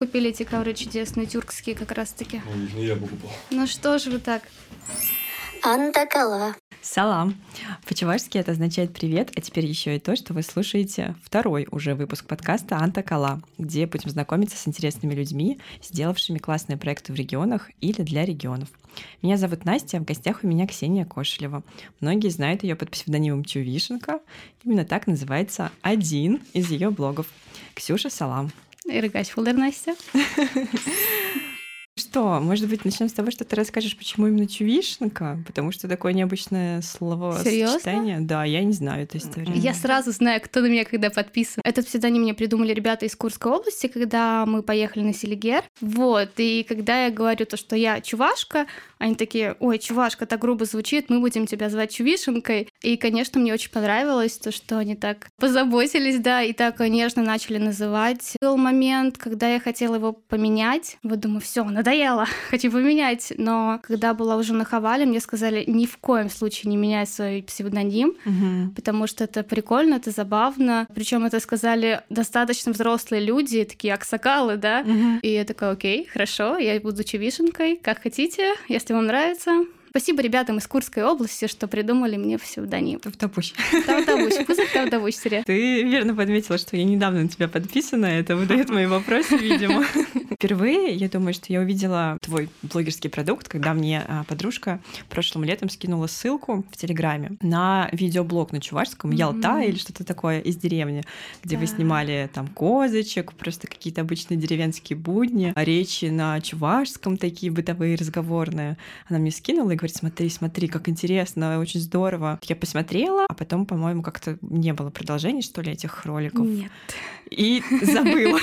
Купили эти ковры чудесные, тюркские как раз-таки. Ну я покупал. Ну что же вы так? Антакала. Салам. По-чувашски это означает привет, а теперь еще и то, что вы слушаете второй уже выпуск подкаста Анта Кала, где будем знакомиться с интересными людьми, сделавшими классные проекты в регионах или для регионов. Меня зовут Настя, а в гостях у меня Ксения Кошелева. Многие знают ее под псевдонимом Чувишенко. Именно так называется один из ее блогов. Ксюша, салам. Иргач Фулдер Настя. Что, может быть, начнем с того, что ты расскажешь, почему именно чувишенка? Потому что такое необычное слово Серьезно? Да, я не знаю эту историю. Я сразу знаю, кто на меня когда подписан. Этот псевдоним мне придумали ребята из Курской области, когда мы поехали на Селигер. Вот, и когда я говорю то, что я чувашка, они такие, ой, чувашка, так грубо звучит, мы будем тебя звать Чувишенкой. И, конечно, мне очень понравилось то, что они так позаботились, да, и так нежно начали называть. Был момент, когда я хотела его поменять. Вот думаю, все, надоело, хочу поменять. Но когда была уже на Хавале, мне сказали, ни в коем случае не меняй свой псевдоним, Мгм. потому что это прикольно, это забавно. Причем это сказали достаточно взрослые люди, такие аксакалы, да. Мгм. И я такая, окей, хорошо, я буду чувишенкой, как хотите, если вам нравится. Спасибо ребятам из Курской области, что придумали мне псевдоним. Тавтапусь. Тавдавуч, Кузов Тавдавуч, Сире. Ты верно подметила, что я недавно на тебя подписана. Это выдает мои вопросы, видимо. Впервые, я думаю, что я увидела твой блогерский продукт, когда мне а, подружка прошлым летом скинула ссылку в Телеграме на видеоблог на чувашском «Ялта» или что-то такое из деревни, где вы снимали там козочек, просто какие-то обычные деревенские будни, а речи на чувашском, такие бытовые, разговорные. Она мне скинула и говорит, смотри, смотри, как интересно, очень здорово. Я посмотрела, а потом, по-моему, как-то не было продолжений, что ли, этих роликов. Нет. И забыла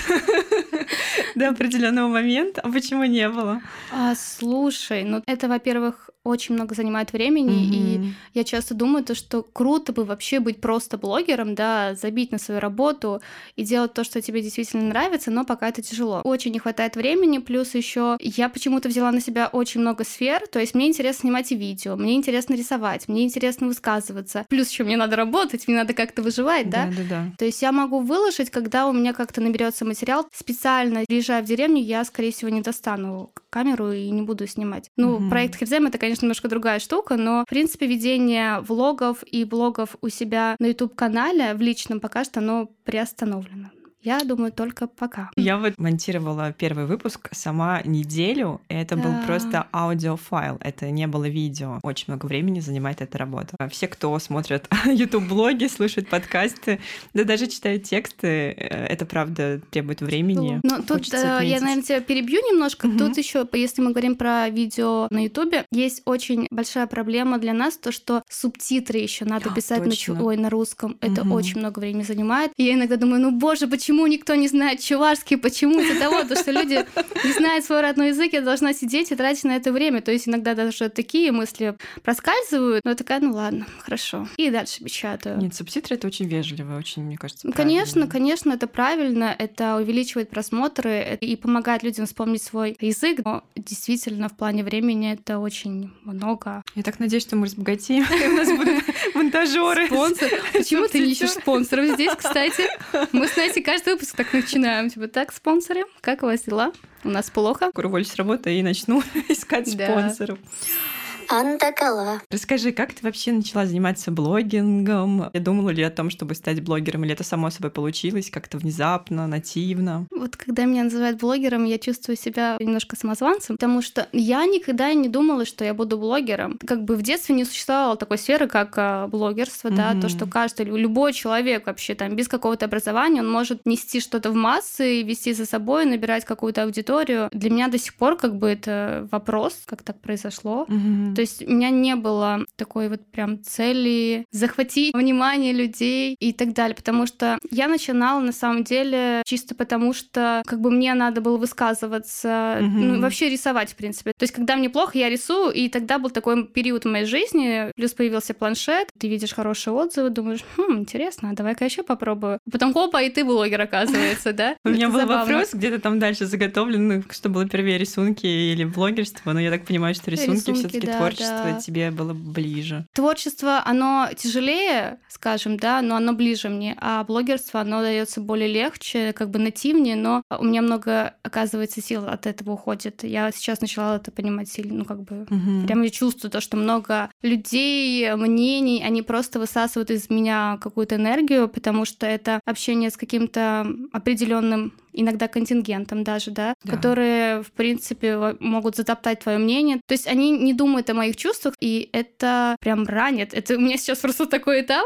до определенного момента. А почему не было? А, слушай, ну это, во-первых, очень много занимает времени, и Мгм. я часто думаю, то, что круто бы вообще быть просто блогером, да, забить на свою работу и делать то, что тебе действительно нравится, но пока это тяжело. Очень не хватает времени, плюс еще я почему-то взяла на себя очень много сфер, то есть мне интересно снимать и видео, мне интересно рисовать, мне интересно высказываться, плюс еще мне надо работать, мне надо как-то выживать, да, Да, да, да. то есть я могу выложить, когда у меня как-то наберется материал. Специально приезжая в деревню, я, скорее всего, не достану камеру и не буду снимать. Ну, Мгм. проект Хевзем это, конечно, немножко другая штука, но, в принципе, ведение влогов и блогов у себя на YouTube-канале в личном пока что оно приостановлено. Я думаю, только пока. Я вот монтировала первый выпуск сама неделю, и это был Да. просто аудиофайл, это не было видео. Очень много времени занимает эта работа. А Все, кто смотрят YouTube-блоги, слушают подкасты, да даже читают тексты, э, это правда требует времени. Но тут э, я, наверное, тебя перебью немножко. Мгм. Тут еще, если мы говорим про видео на Ютубе, есть очень большая проблема для нас, то что субтитры еще надо А, писать на, чу- точно. ой, на русском. Это Мгм. очень много времени занимает. И я иногда думаю, ну боже, почему никто не знает чувашский, почему из-за того, то, что люди не знают свой родной язык, я должна сидеть и тратить на это время. То есть иногда даже такие мысли проскальзывают, но я такая, ну ладно, хорошо. И дальше печатаю. Нет, субтитры это очень вежливо, очень, мне кажется, Ну, Конечно, правильно. конечно, это правильно, это увеличивает просмотры и помогает людям вспомнить свой язык, но действительно в плане времени это очень много. Я так надеюсь, что мы разбогатеем, у нас будут монтажеры. Спонсор. Почему ты не ищешь спонсоров здесь, кстати? Мы, знаете, каждый выпуск так начинаем. Типа, так, спонсоры, как у вас дела? У нас плохо. Уволюсь с работы и начну искать Да. спонсоров. Антакала. Расскажи, как ты вообще начала заниматься блогингом? Я думала ли о том, чтобы стать блогером, или это само собой получилось как-то внезапно, нативно? Вот когда меня называют блогером, я чувствую себя немножко самозванцем, потому что я никогда не думала, что я буду блогером. Как бы в детстве не существовало такой сферы, как а, блогерство, да, Мгм. то, что каждый, любой человек вообще там без какого-то образования, он может нести что-то в массы, вести за собой, набирать какую-то аудиторию. Для меня до сих пор как бы это вопрос, как так произошло. То есть у меня не было такой вот прям цели захватить внимание людей и так далее, потому что я начинала на самом деле чисто потому, что как бы мне надо было высказываться, Мгм. ну вообще рисовать в принципе. То есть когда мне плохо, я рисую, и тогда был такой период в моей жизни, плюс появился планшет, ты видишь хорошие отзывы, думаешь, хм, интересно, а давай-ка еще попробую. Потом хопа, и ты блогер оказывается, да? У меня был вопрос где-то там дальше заготовлен, ну, что было первее рисунки или блогерство, но я так понимаю, что рисунки, Рисунки, все таки да. Творчество да. тебе было ближе. Творчество, оно тяжелее, скажем, да, но оно ближе мне, а блогерство, оно дается более легче, как бы нативнее, но у меня много, оказывается, сил от этого уходит. Я сейчас начала это понимать сильно, ну, как бы, Мгм. прям я чувствую то, что много людей, мнений, они просто высасывают из меня какую-то энергию, потому что это общение с каким-то определенным иногда контингентом даже, да, Да. которые, в принципе, могут затоптать твое мнение. То есть они не думают о моих чувствах, и это прям ранит. Это у меня сейчас просто такой этап,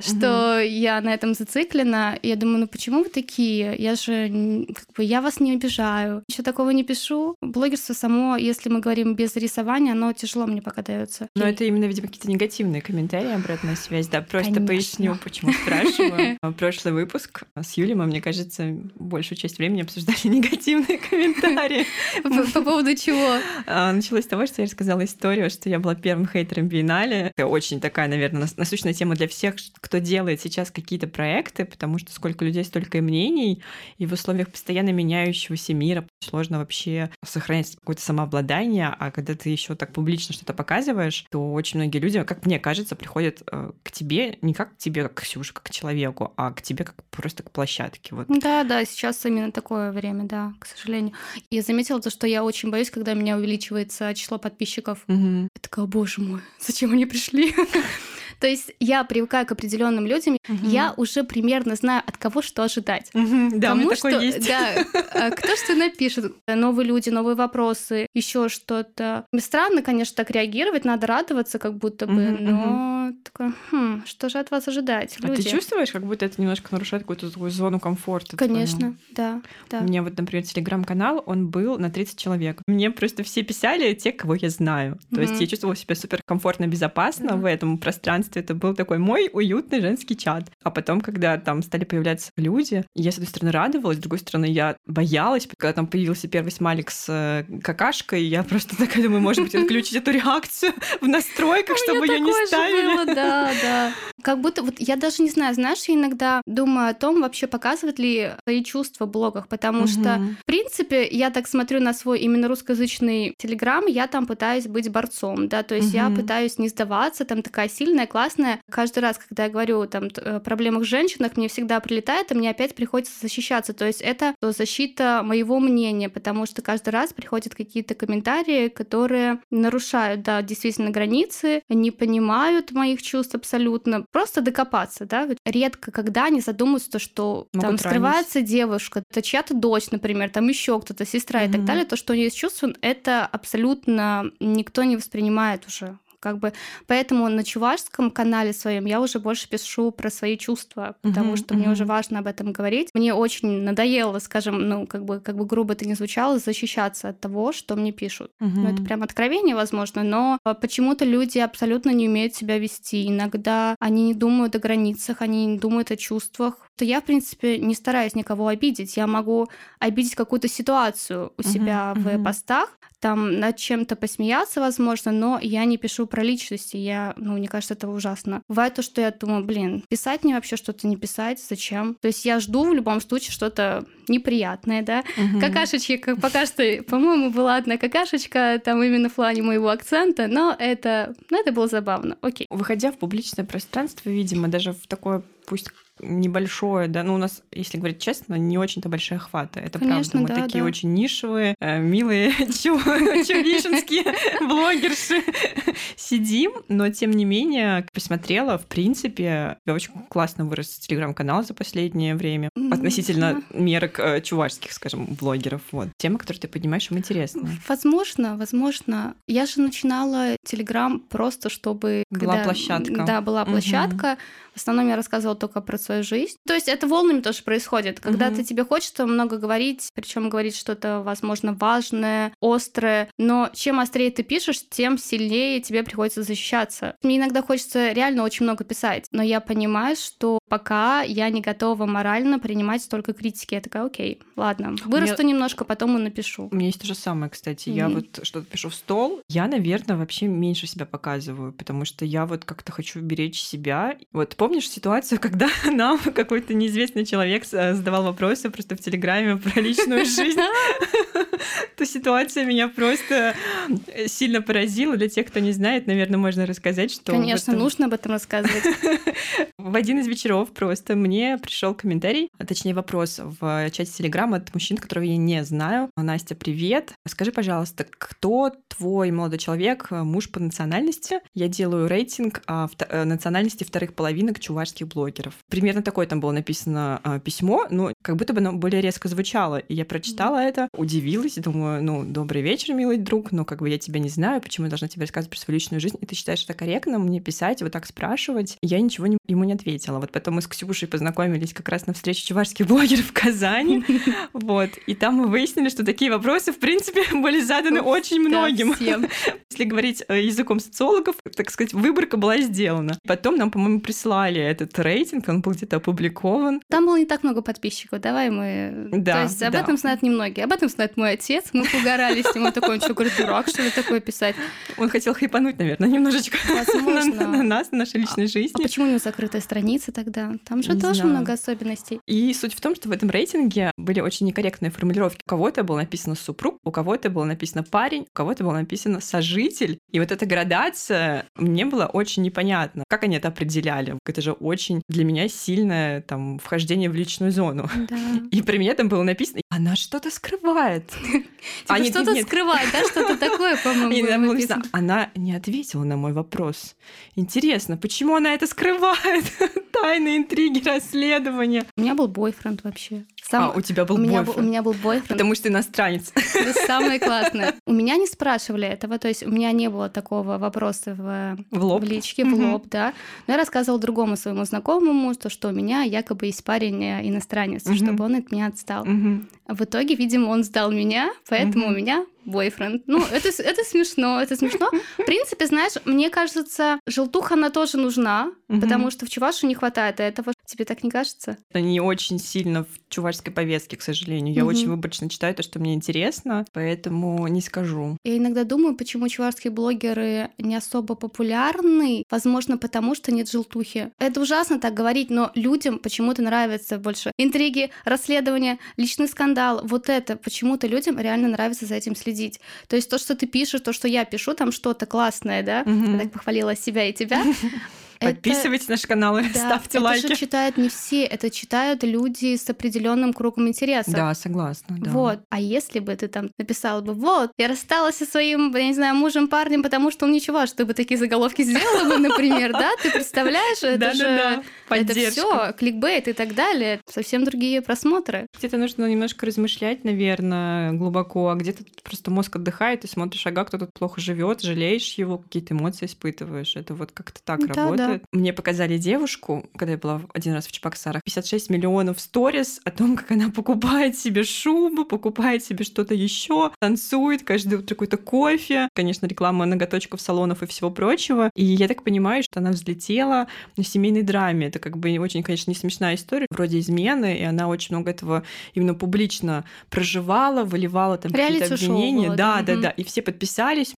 что я на этом зациклена. Я думаю, ну почему вы такие? Я же, как бы, я вас не обижаю. Еще такого не пишу. Блогерство само, если мы говорим без рисования, оно тяжело мне пока дается. Но это именно, видимо, какие-то негативные комментарии, обратная связь. Да, просто поясню, почему спрашиваю. Прошлый выпуск с Юлей мне кажется, большую часть времени обсуждали негативные комментарии. По, по поводу чего? А, Началось с того, что я рассказала историю, что я была первым хейтером Биеннале. Это очень такая, наверное, нас- насущная тема для всех, кто делает сейчас какие-то проекты, потому что сколько людей, столько и мнений, и в условиях постоянно меняющегося мира сложно вообще сохранять какое-то самообладание, а когда ты еще так публично что-то показываешь, то очень многие люди, как мне кажется, приходят э, к тебе не как к тебе, как к Ксюше, как к человеку, а к тебе как просто к площадке. Вот. Да, да, сейчас именно такое время, да, к сожалению. Я заметила то, что я очень боюсь, когда у меня увеличивается число подписчиков. Мгм. Я такая, «О, боже мой, зачем они пришли? То есть я привыкаю к определенным людям, я уже примерно знаю, от кого что ожидать. Мгм. Да, Кому что, есть. Да, а кто что напишет, новые люди, новые вопросы, еще что-то. Странно, конечно, так реагировать, надо радоваться, как будто бы, Мгм, но такое, хм, что же от вас ожидать, А ты люди? чувствуешь, как будто это немножко нарушает какую-то такую зону комфорта? твою? Конечно, да, да. У меня вот, например, телеграм-канал, он был на 30 человек. Мне просто все писали те, кого я знаю. То есть Мгм. я чувствовала себя супер комфортно, безопасно Да. в этом пространстве. Это был такой мой уютный женский чат. А потом, когда там стали появляться люди, я, с одной стороны, радовалась, с другой стороны, я боялась. Когда там появился первый смайлик с э, какашкой, я просто такая думаю, может быть, отключить эту реакцию в настройках, чтобы ее не ставили. Было, да, да. Как будто, вот я даже не знаю, знаешь, я иногда думаю о том, вообще показывать ли свои чувства в блогах, потому что, Мгм. в принципе, я так смотрю на свой именно русскоязычный телеграм, я там пытаюсь быть борцом, да, то есть я Мгм. пытаюсь не сдаваться, там такая сильная, классная. Каждый раз, когда я говорю там т- о проблемах женщинах, мне всегда прилетает, и мне опять приходится защищаться. То есть это защита моего мнения, потому что каждый раз приходят какие-то комментарии, которые нарушают, да, действительно границы, не понимают моих чувств абсолютно. Просто докопаться, да. Редко, когда они задумываются, то, что Могут там ранить. скрывается девушка, это чья-то дочь, например, там еще кто-то, сестра и так далее, то, что у нее есть чувства, это абсолютно никто не воспринимает уже. Как бы, поэтому на чувашском канале своем я уже больше пишу про свои чувства, потому Мгм, что мне уже важно об этом говорить. Мне очень надоело, скажем, ну, как бы, как бы грубо это ни звучало, защищаться от того, что мне пишут. Ну, это прям откровение, возможно, но а, почему-то люди абсолютно не умеют себя вести. Иногда они не думают о границах, они не думают о чувствах. То я, в принципе, не стараюсь никого обидеть. Я могу обидеть какую-то ситуацию у себя в мгм. постах, там над чем-то посмеяться, возможно, но я не пишу про личности. Я, ну, мне кажется, это ужасно. Бывает то, что я думаю, блин, писать мне вообще что-то не писать, зачем? То есть я жду в любом случае что-то неприятное, да, Мгм. Какашечки, как пока что, по-моему, была одна какашечка, там именно в плане моего акцента, но это, ну, это было забавно. Окей. Выходя в публичное пространство, видимо, даже в такое, пусть небольшое, да, ну у нас, если говорить честно, не очень-то большие охваты. Это Конечно, правда. Мы да, такие да. очень нишевые, э, милые, чувишинские блогерши сидим, но тем не менее посмотрела, в принципе, очень классно вырос телеграм-канал за последнее время относительно мерок э, чувашских, скажем, блогеров. Вот. Тема, которую ты поднимаешь, им интересна. Возможно, возможно. Я же начинала Телеграм просто, чтобы... Была площадка. Да, была площадка. В основном я рассказывала только про свою жизнь. То есть это волнами тоже происходит. Когда Мгм. ты тебе хочется много говорить, причем говорить что-то, возможно, важное, острое, но чем острее ты пишешь, тем сильнее тебе приходится защищаться. Мне иногда хочется реально очень много писать, но я понимаю, что пока я не готова морально принимать столько критики. Я такая, окей, ладно, вырасту немножко, потом и напишу. У меня есть то же самое, кстати. Я Мгм. вот что-то пишу в стол. Я, наверное, вообще меньше себя показываю, потому что я вот как-то хочу беречь себя. Вот помнишь ситуацию, когда нам какой-то неизвестный человек с- задавал вопросы просто в Телеграме про личную жизнь? То ситуация меня просто э, сильно поразила. Для тех, кто не знает, наверное, можно рассказать, что... Конечно, этом... нужно об этом рассказывать. В один из вечеров просто мне пришел комментарий, а точнее вопрос в чате Телеграма от мужчин, которого я не знаю. Настя, привет. Скажи, пожалуйста, кто твой молодой человек, муж по национальности? Я делаю рейтинг а, э, национальности вторых половинок чувашских блогеров. Примерно такое там было написано а, письмо, но как будто бы оно более резко звучало. И я прочитала это, удивилась, думаю, ну, добрый вечер, милый друг, но как бы я тебя не знаю, почему я должна тебе рассказывать про свою личную жизнь, и ты считаешь это корректно мне писать, вот так спрашивать? Я ничего не, ему не ответила. Вот потом мы с Ксюшей познакомились как раз на встрече чувашских блогеров в Казани, вот, и там мы выяснили, что такие вопросы, в принципе, были заданы очень многим. Если говорить э, языком социологов, так сказать, выборка была сделана. Потом нам, по-моему, прислали этот рейтинг, он был где-то опубликован. Там было не так много подписчиков, давай мы... Да, То есть об этом знают немногие. Об этом знает мой отец, мы угорали с ним, он такой, он что, говорит, дурак, что ли, такое писать? Он хотел хайпануть, наверное, немножечко Возможно. на, на нас, на нашей личной жизни. А почему у него закрытая страница тогда? Там же тоже много особенностей. И суть в том, что в этом рейтинге были очень некорректные формулировки. У кого-то было написано супруг, у кого-то было написано парень, у кого-то было написано сожитель. И вот эта градация мне было очень непонятно. Как они это определяли? Это же очень для меня сильное там вхождение в личную зону. Да. И при мне там было написано, она что-то скрывает. Типа что-то скрывает, да? Что-то такое, по-моему, написано. Она не ответила на мой вопрос. Интересно, почему она это скрывает? Тайны, интриги, расследования. У меня был бойфренд вообще. Сам... А, у тебя был у меня бойфренд. у меня был бойфренд. Потому что ты иностранец. Это самое классное. У меня не спрашивали этого, то есть у меня не было такого вопроса в, в, лоб. в личке, в лоб, да. Но я рассказывала другому своему знакомому, то, что у меня якобы есть парень э, иностранец, чтобы он от меня отстал. В итоге, видимо, он сдал меня, поэтому у меня бойфренд. Ну, это, это смешно, это смешно. В принципе, знаешь, мне кажется, желтуха, она тоже нужна, угу. потому что в Чувашу не хватает этого. Тебе так не кажется? Это не очень сильно в чувашской повестке, к сожалению. Я угу. очень выборочно читаю то, что мне интересно, поэтому не скажу. Я иногда думаю, почему чувашские блогеры не особо популярны. Возможно, потому что нет желтухи. Это ужасно так говорить, но людям почему-то нравится больше интриги, расследования, личный скандал. Вот это почему-то людям реально нравится за этим следить следить. То есть то, что ты пишешь, то, что я пишу, там что-то классное, да? Угу. Я так похвалила себя и тебя. Подписывайтесь это... на наш канал и да, ставьте это лайки. Это же читают не все, это читают люди с определенным кругом интересов. Да, согласна. Да. Вот. А если бы ты там написала бы, вот, я рассталась со своим, я не знаю, мужем, парнем, потому что он ничего, что бы такие заголовки сделала бы, например, да? Ты представляешь, это же это все кликбейт и так далее, совсем другие просмотры. Где-то нужно немножко размышлять, наверное, глубоко, а где-то просто мозг отдыхает, ты смотришь, ага, кто тут плохо живет, жалеешь его, какие-то эмоции испытываешь. Это вот как-то так работает. Мне показали девушку, когда я была один раз в Чебоксарах, 56 миллионов сторис о том, как она покупает себе шубу, покупает себе что-то еще, танцует каждый утро какой-то кофе. Конечно, реклама ноготочков, салонов и всего прочего. И я так понимаю, что она взлетела на семейной драме. Это как бы очень, конечно, не смешная история, вроде измены, и она очень много этого именно публично проживала, выливала там какие-то обвинения. Было, да, да, да. И все подписались.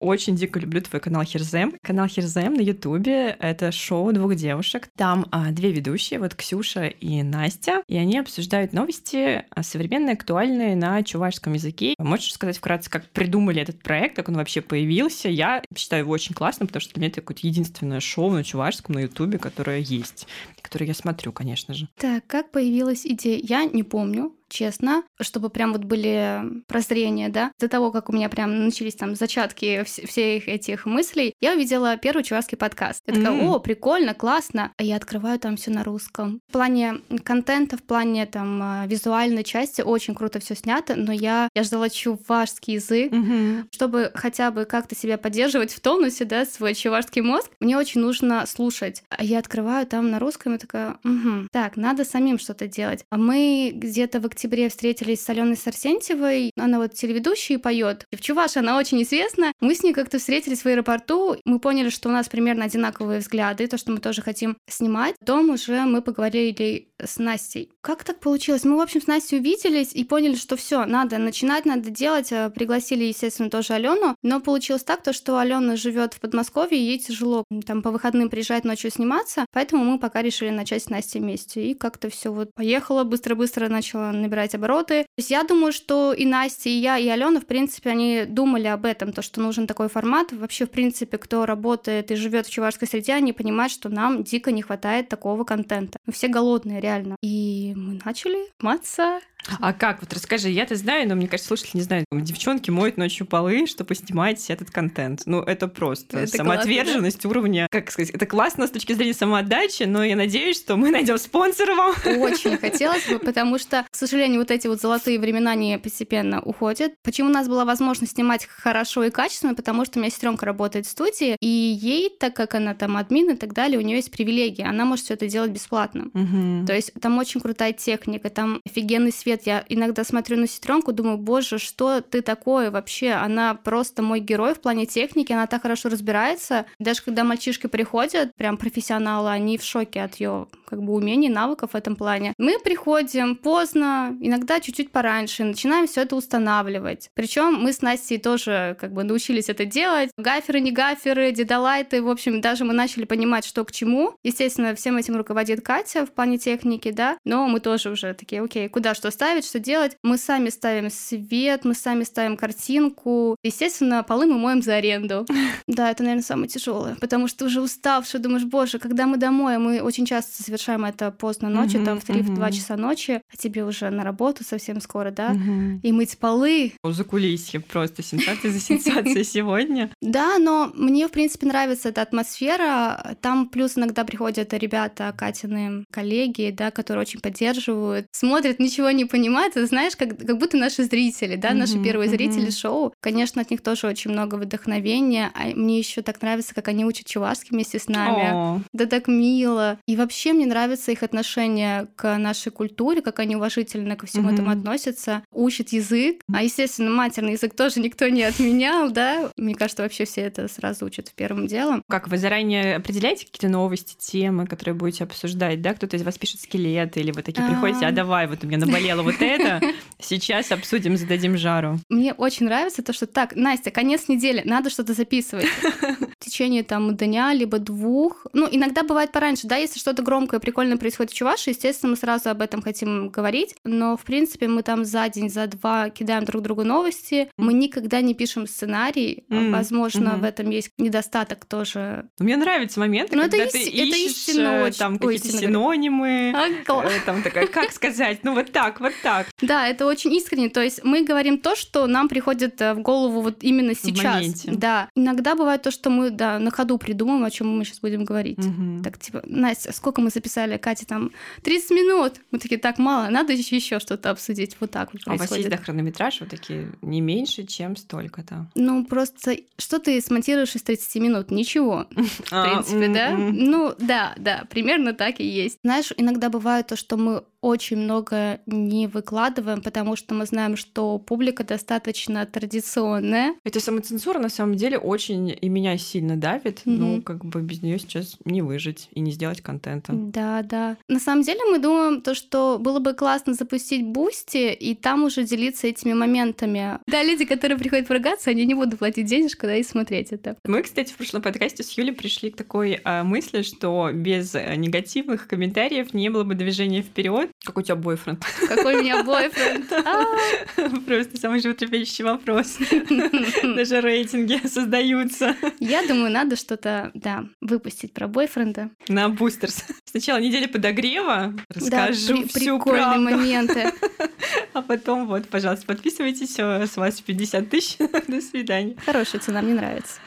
Очень дико люблю твой канал Херзем. Канал Херзем на Ютубе — это шоу двух девушек. Там а, две ведущие, вот Ксюша и Настя, и они обсуждают новости а, современные, актуальные на чувашском языке. Можешь сказать вкратце, как придумали этот проект, как он вообще появился? Я считаю его очень классным, потому что для меня это какое-то единственное шоу на чувашском на Ютубе, которое есть, которое я смотрю, конечно же. Так, как появилась идея? Я не помню честно, чтобы прям вот были прозрения, да. До того, как у меня прям начались там зачатки вс- всех этих мыслей, я увидела первый чувашский подкаст. Я такая, mm-hmm. о, прикольно, классно. А я открываю там все на русском. В плане контента, в плане там а, визуальной части очень круто все снято, но я, я ждала чувашский язык, mm-hmm. чтобы хотя бы как-то себя поддерживать в тонусе, да, свой чувашский мозг. Мне очень нужно слушать. А я открываю там на русском и такая, угу, так, надо самим что-то делать. А мы где-то в октябре октябре встретились с Аленой Сарсентьевой. Она вот телеведущая и поет. В Чуваш она очень известна. Мы с ней как-то встретились в аэропорту. Мы поняли, что у нас примерно одинаковые взгляды, то, что мы тоже хотим снимать. Потом уже мы поговорили с Настей. Как так получилось? Мы, в общем, с Настей увиделись и поняли, что все, надо начинать, надо делать. Э, пригласили, естественно, тоже Алену. Но получилось так, то, что Алена живет в Подмосковье, ей тяжело там по выходным приезжать ночью сниматься, поэтому мы пока решили начать с Настей вместе. И как-то все вот поехало, быстро-быстро начала набирать обороты. То есть я думаю, что и Настя, и я, и Алена, в принципе, они думали об этом, то, что нужен такой формат. Вообще, в принципе, кто работает и живет в чувашской среде, они понимают, что нам дико не хватает такого контента. Мы все голодные, реально. И мы начали маться а как? Вот расскажи, я-то знаю, но мне кажется, слушатели не знают. Девчонки моют ночью полы, чтобы снимать этот контент. Ну, это просто это самоотверженность классно, да? уровня, как сказать, это классно с точки зрения самоотдачи, но я надеюсь, что мы найдем спонсора вам. Очень хотелось бы, потому что, к сожалению, вот эти вот золотые времена, они постепенно уходят. Почему у нас была возможность снимать хорошо и качественно? Потому что у меня сестренка работает в студии, и ей, так как она там админ и так далее, у нее есть привилегии. Она может все это делать бесплатно. Угу. То есть там очень крутая техника, там офигенный свет, лет я иногда смотрю на сестренку, думаю, боже, что ты такое вообще? Она просто мой герой в плане техники, она так хорошо разбирается. Даже когда мальчишки приходят, прям профессионалы, они в шоке от ее как бы умений, навыков в этом плане. Мы приходим поздно, иногда чуть-чуть пораньше, начинаем все это устанавливать. Причем мы с Настей тоже как бы научились это делать. Гаферы, не гаферы, дедалайты, в общем, даже мы начали понимать, что к чему. Естественно, всем этим руководит Катя в плане техники, да, но мы тоже уже такие, окей, куда что ставить, что делать. Мы сами ставим свет, мы сами ставим картинку. Естественно, полы мы моем за аренду. Да, это, наверное, самое тяжелое, потому что уже уставший, думаешь, боже, когда мы домой, мы очень часто совершаем это поздно ночью, там в 3-2 часа ночи, а тебе уже на работу совсем скоро, да, и мыть полы. За кулисье просто сенсация за сенсацией сегодня. Да, но мне, в принципе, нравится эта атмосфера. Там плюс иногда приходят ребята, Катины коллеги, да, которые очень поддерживают, смотрят, ничего не понимают, это знаешь, как, как будто наши зрители, да, наши первые зрители шоу. Конечно, от них тоже очень много вдохновения, а мне еще так нравится, как они учат чувашский вместе с нами. Да так мило. И вообще мне нравится их отношение к нашей культуре, как они уважительно ко всему этому относятся, учат язык. А, естественно, матерный язык тоже никто не отменял, да. Мне кажется, вообще все это сразу учат в первым делом. Как вы заранее определяете какие-то новости, темы, которые будете обсуждать, да? Кто-то из вас пишет скелеты, или вы такие приходите, а давай, вот у меня наболело вот это, сейчас обсудим, зададим жару. Мне очень нравится то, что так, Настя, конец недели, надо что-то записывать. В течение там дня, либо двух. Ну, иногда бывает пораньше, да, если что-то громкое, прикольное происходит в Чувашии, естественно, мы сразу об этом хотим говорить, но, в принципе, мы там за день, за два кидаем друг другу новости, мы никогда не пишем сценарий, возможно, в этом есть недостаток тоже. Мне нравится момент, когда ты ищешь э, там какие-то синонимы, э, там такая, как сказать, ну вот так, вот так. Да, это очень искренне. То есть мы говорим то, что нам приходит э, в голову вот именно сейчас. Да. Иногда бывает то, что мы да, на ходу придумаем, о чем мы сейчас будем говорить. Угу. Так, типа, Настя, сколько мы записали, Катя, там 30 минут. Мы такие, так мало, надо еще что-то обсудить. Вот так вот происходит. А у вас есть да, хронометраж, вот такие не меньше, чем столько-то? Ну, просто что ты смонтируешь из 30 минут? Ничего, в а, принципе, да? Ну, да, да, примерно так и есть. Знаешь, иногда бывает то, что мы очень много не выкладываем, потому что мы знаем, что публика достаточно традиционная. Эта самоцензура на самом деле очень и меня сильно давит. Mm-hmm. Ну, как бы без нее сейчас не выжить и не сделать контента. Да, да. На самом деле мы думаем то, что было бы классно запустить Boosty и там уже делиться этими моментами. Да, люди, которые приходят поругаться, они не будут платить денежку, да, и смотреть это. Мы, кстати, в прошлом подкасте с Юлей пришли к такой а, мысли, что без э, негативных комментариев не было бы движения вперед, как у тебя бойфренд? Какой у меня бойфренд? Просто самый животрепещущий вопрос. Даже рейтинги создаются. Я думаю, надо что-то, да, выпустить про бойфренда. На Boosty. Сначала недели подогрева. Расскажу всю правду. моменты. А потом вот, пожалуйста, подписывайтесь. С вас 50 тысяч. До свидания. Хорошая цена, мне нравится.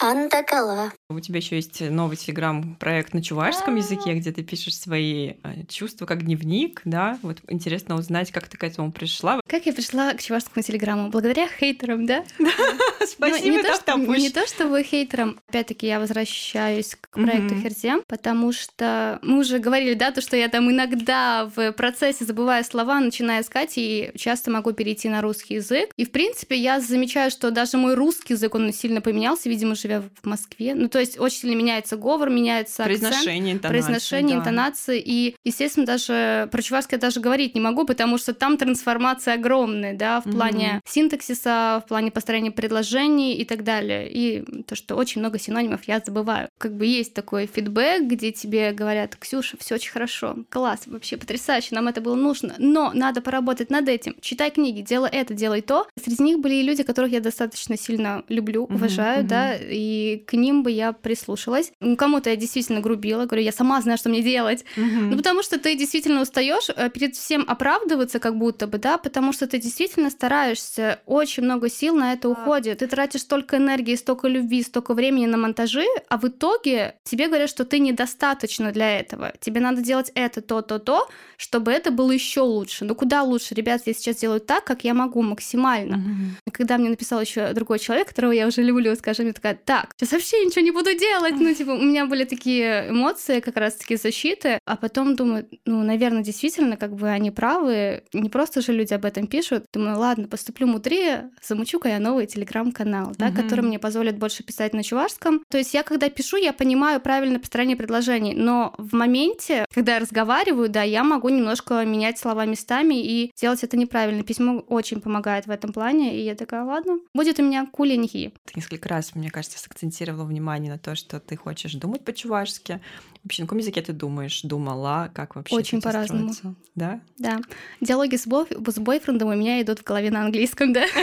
Антакала. У тебя еще есть новый телеграм-проект на чувашском языке, где ты пишешь свои э, чувства как дневник, да? Вот интересно узнать, как ты к этому пришла. Как я пришла к чувашскому телеграмму? Благодаря хейтерам, да? Спасибо, не, то, не то, что вы хейтерам. Опять-таки я возвращаюсь к проекту Херзем, потому что мы уже говорили, да, то, что я там иногда в процессе забываю слова, начинаю искать, и часто могу перейти на русский язык. И, в принципе, я замечаю, что даже мой русский язык, он сильно поменялся, видимо, живя в Москве. Ну, то есть очень сильно меняется говор, меняется произношение, акцент, интонация, произношение, да. интонации. И, естественно, даже про чувашский я даже говорить не могу, потому что там трансформация огромная, да, в плане mm-hmm. синтаксиса, в плане построения предложений и так далее. И то, что очень много синонимов я забываю. Как бы есть такой фидбэк, где тебе говорят, Ксюша, все очень хорошо, класс, вообще потрясающе, нам это было нужно, но надо поработать над этим, читай книги, делай это, делай то. Среди них были и люди, которых я достаточно сильно люблю, уважаю, mm-hmm. да, и к ним бы я прислушалась. Кому-то я действительно грубила, говорю, я сама знаю, что мне делать. Mm-hmm. Ну, потому что ты действительно устаешь э, перед всем оправдываться, как будто бы, да, потому что ты действительно стараешься, очень много сил на это уходит. Ты тратишь столько энергии, столько любви, столько времени на монтажи, а в итоге тебе говорят, что ты недостаточно для этого. Тебе надо делать это, то, то, то, чтобы это было еще лучше. Ну куда лучше? Ребят, я сейчас делаю так, как я могу максимально. Mm-hmm. Когда мне написал еще другой человек, которого я уже люблю, скажем, я такая, так, сейчас вообще ничего не буду делать. Ну, типа, у меня были такие эмоции, как раз-таки защиты, а потом думаю, ну, наверное, действительно, как бы они правы, не просто же люди об этом пишут. Думаю, ладно, поступлю мудрее, замучу-ка я новый телеграм-канал, да, mm-hmm. который мне позволит больше писать на чувашском. То есть я, когда пишу, я понимаю правильное построение предложений, но в моменте, когда я разговариваю, да, я могу немножко менять слова местами и делать это неправильно. Письмо очень помогает в этом плане, и я такая, ладно, будет у меня кулиньхи. Ты несколько раз, мне кажется, сакцентировала внимание на то, что ты хочешь думать по-чувашски. Вообще, на каком языке ты думаешь? Думала? Как вообще? Очень по-разному. Да? Да. Диалоги с, бой... с бойфрендом у меня идут в голове на английском, да.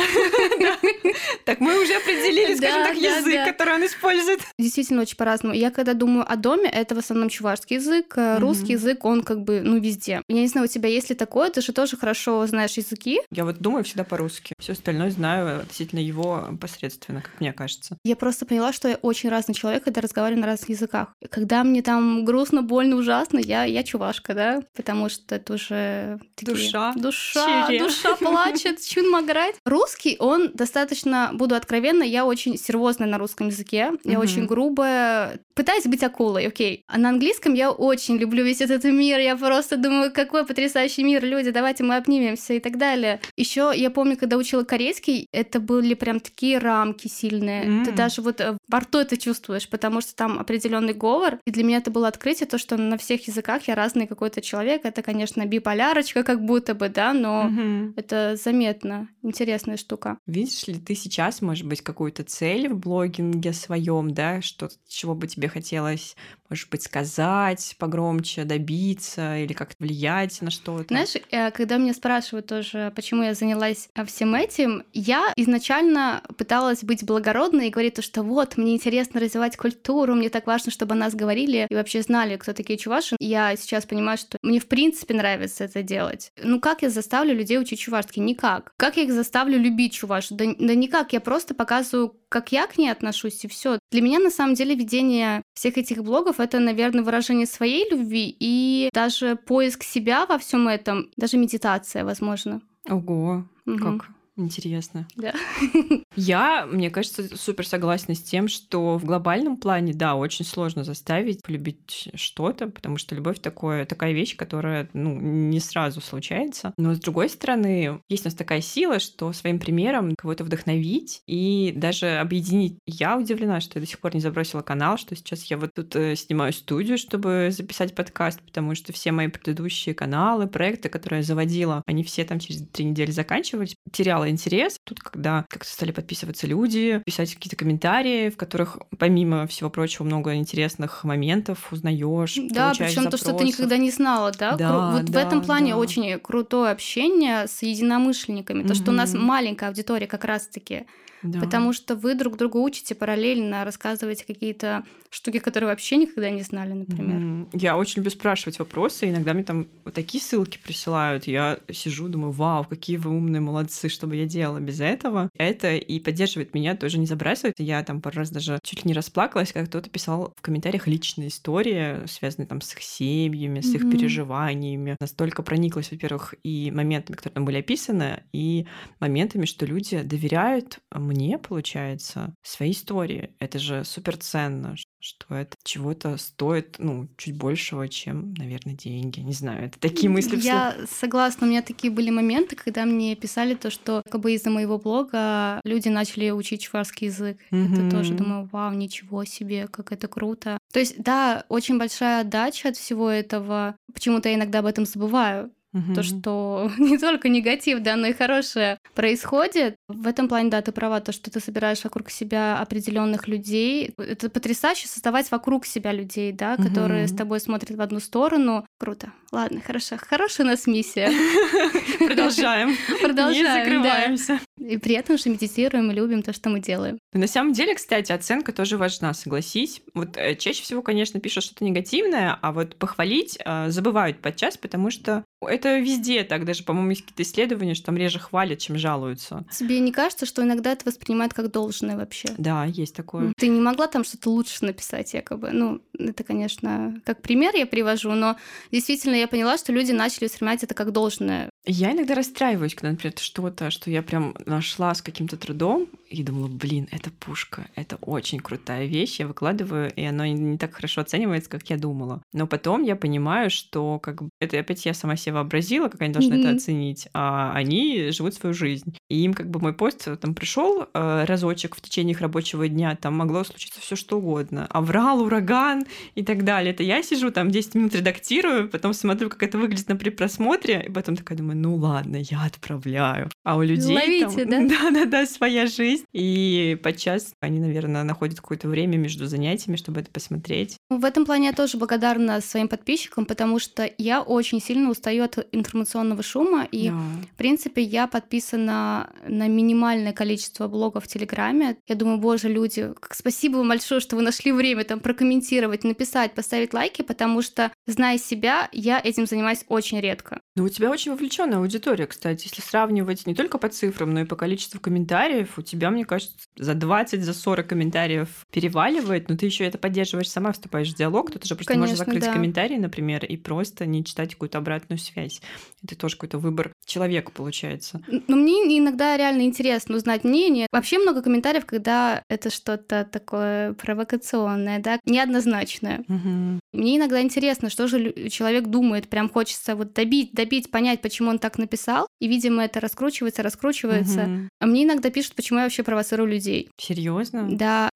Так мы уже определили, скажем так, язык, который он использует. Действительно, очень по-разному. Я когда думаю о доме, это в основном чувашский язык, э, русский язык, он как бы, ну, везде. Я не знаю, у тебя есть ли такое, ты же тоже хорошо знаешь языки. Я вот думаю всегда по-русски. Все остальное знаю относительно его посредственно, как мне кажется. Я просто поняла, что я очень разный человек, когда разговариваю на разных языках. Когда мне там грустно, больно, ужасно, я, я чувашка, да, потому что это уже такие... Душа. Душа, Чере. душа плачет, чун маграть. Русский, он достаточно, буду откровенна, я очень сервозная на русском языке, я угу. очень грубая, пытаюсь быть акулой, окей. А на английском я очень люблю весь этот мир, я просто думаю, какой потрясающий мир, люди, давайте мы обнимемся и так далее. Еще я помню, когда учила корейский, это были прям такие рамки сильные. Mm. Ты даже вот э, во рту это чувствуешь, потому что там определенный говор. И для меня это было открытие, то, что на всех языках я разный какой-то человек. Это, конечно, биполярочка как будто бы, да, но mm-hmm. это заметно. Интересная штука. Видишь ли ты сейчас, может быть, какую-то цель в блогинге своем, да, что чего бы тебе хотелось может быть, сказать погромче, добиться или как-то влиять на что-то? Знаешь, э, когда меня спрашивают тоже, почему я занялась э, всем этим, я изначально пыталась быть благородной и говорить то, что вот, мне интересно развивать культуру, мне так важно, чтобы о нас говорили и вообще знали, кто такие чуваши. Я сейчас понимаю, что мне в принципе нравится это делать. Ну как я заставлю людей учить чувашский? Никак. Как я их заставлю любить чувашу? Да, да никак, я просто показываю, как я к ней отношусь, и все. Для меня на самом деле ведение всех этих блогов это, наверное, выражение своей любви и даже поиск себя во всем этом, даже медитация, возможно. Ого, угу. как Интересно. Да. Я, мне кажется, супер согласна с тем, что в глобальном плане, да, очень сложно заставить полюбить что-то, потому что любовь такое, такая вещь, которая, ну, не сразу случается. Но с другой стороны, есть у нас такая сила, что своим примером кого-то вдохновить и даже объединить. Я удивлена, что я до сих пор не забросила канал, что сейчас я вот тут э, снимаю студию, чтобы записать подкаст, потому что все мои предыдущие каналы, проекты, которые я заводила, они все там через три недели заканчивались. Теряла потеряла интерес. Тут, когда как-то стали подписываться люди, писать какие-то комментарии, в которых, помимо всего прочего, много интересных моментов узнаешь. Да, причем то, что ты никогда не знала, да? да вот да, в этом плане да. очень крутое общение с единомышленниками. То, что у нас маленькая аудитория как раз-таки. Да. Потому что вы друг другу учите параллельно, рассказываете какие-то штуки, которые вообще никогда не знали, например. Я очень люблю спрашивать вопросы, иногда мне там вот такие ссылки присылают. Я сижу, думаю, вау, какие вы умные, молодцы, что бы я делала без этого. Это и поддерживает меня, тоже не забрасывает. Я там пару раз даже чуть ли не расплакалась, когда кто-то писал в комментариях личные истории, связанные там с их семьями, с mm-hmm. их переживаниями. Настолько прониклась, во-первых, и моментами, которые там были описаны, и моментами, что люди доверяют мне, получается, своей истории. Это же супер ценно, что это чего-то стоит, ну, чуть большего, чем, наверное, деньги. Не знаю, это такие мысли Я согласна, у меня такие были моменты, когда мне писали то, что как бы из-за моего блога люди начали учить чувашский язык. Мгм. Это тоже думаю, вау, ничего себе, как это круто. То есть, да, очень большая отдача от всего этого. Почему-то я иногда об этом забываю. Мгм. То, что не только негатив, да, но и хорошее происходит. В этом плане, да, ты права, то, что ты собираешь вокруг себя определенных людей. Это потрясающе создавать вокруг себя людей, да, которые с тобой смотрят в одну сторону. Круто. Ладно, хорошо. Хорошая у нас миссия. Продолжаем. Не Продолжаем, да. закрываемся. И при этом же медитируем и любим то, что мы делаем. На самом деле, кстати, оценка тоже важна, согласись. Вот э, чаще всего, конечно, пишут что-то негативное, а вот похвалить э, забывают подчас, потому что это везде так. Даже, по-моему, есть какие-то исследования, что там реже хвалят, чем жалуются. Тебе не кажется, что иногда это воспринимают как должное вообще? Да, есть такое. Ты не могла там что-то лучше написать, якобы. Ну, это, конечно, как пример я привожу, но действительно я поняла, что люди начали воспринимать это как должное. Я иногда расстраиваюсь, когда, например, что-то, что я прям нашла с каким-то трудом, и думала, блин, это пушка, это очень крутая вещь, я выкладываю, и оно не- так хорошо оценивается, как я думала. Но потом я понимаю, что как бы это опять я сама себе вообразила, как они должны это Мгм. оценить, а они живут свою жизнь. И им как бы мой пост э, там пришел разочек в течение их рабочего дня, там могло случиться все что угодно. Аврал, ураган и так далее. Это я сижу там 10 минут редактирую, потом смотрю, как это выглядит на при просмотре, и потом такая думаю, ну ладно, я отправляю. А у людей Ловите, там, да? да-да-да, своя жизнь. И подчас они, наверное, находят какое-то время между занятиями, чтобы это посмотреть. В этом плане я тоже благодарна своим подписчикам, потому что я очень сильно устаю от информационного шума, и Да. В принципе, я подписана на минимальное количество блогов в Телеграме. Я думаю, боже, люди, спасибо вам большое, что вы нашли время там прокомментировать, написать, поставить лайки, потому что, зная себя, я этим занимаюсь очень редко. Ну, у тебя очень вовлеченная аудитория, кстати. Если сравнивать не только по цифрам, но и по количеству комментариев, у тебя, мне кажется, за 20, за 40 комментариев переваливает, но ты еще это поддерживаешь сама, вступаешь в диалог. Кто-то же просто Конечно, закрыть да. комментарий, например, и просто не читать какую-то обратную связь. Это тоже какой-то выбор человека получается. Но мне иногда реально интересно узнать мнение. Вообще много комментариев, когда это что-то такое провокационное, да, неоднозначное. Мгм. Мне иногда интересно, что же человек думает. Прям хочется вот добить, добить, понять, почему он так написал. И, видимо, это раскручивается, раскручивается. Мгм. А мне иногда пишут, почему я вообще провоцирую людей. Серьезно? Да,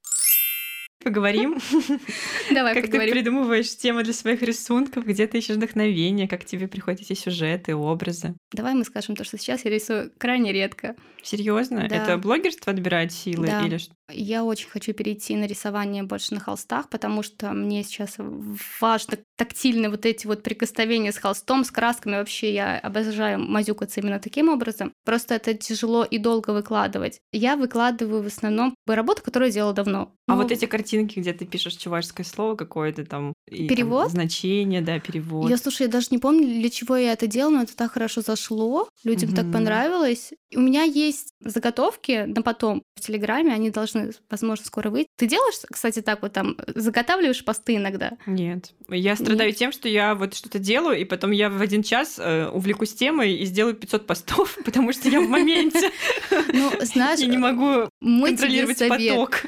Поговорим. давай Как ты поговорим. придумываешь темы для своих рисунков, где ты ищешь вдохновение, как тебе приходят эти сюжеты, образы. Давай мы скажем то, что сейчас я рисую крайне редко. Серьезно? Да. Это блогерство отбирает силы Да. или что? Я очень хочу перейти на рисование больше на холстах, потому что мне сейчас важно тактильные вот эти вот прикосновения с холстом, с красками. Вообще я обожаю мазюкаться именно таким образом. Просто это тяжело и долго выкладывать. Я выкладываю в основном работу, которую я делала давно. А Ну, вот эти картинки, где ты пишешь чувашское слово какое-то там, и там Перевод? значение, да, перевод. Я, слушай, я даже не помню, для чего я это делала, но это так хорошо зашло, людям так Мгм. понравилось. У меня есть заготовки на потом в Телеграме, они должны, возможно, скоро выйти. Ты делаешь, кстати, так вот там, заготавливаешь посты иногда? Нет. Я страдаю тем, что я вот что-то делаю, и потом я в один час э, увлекусь темой и сделаю 500 постов, потому что я в моменте. Ну, знаешь, Я не могу контролировать поток.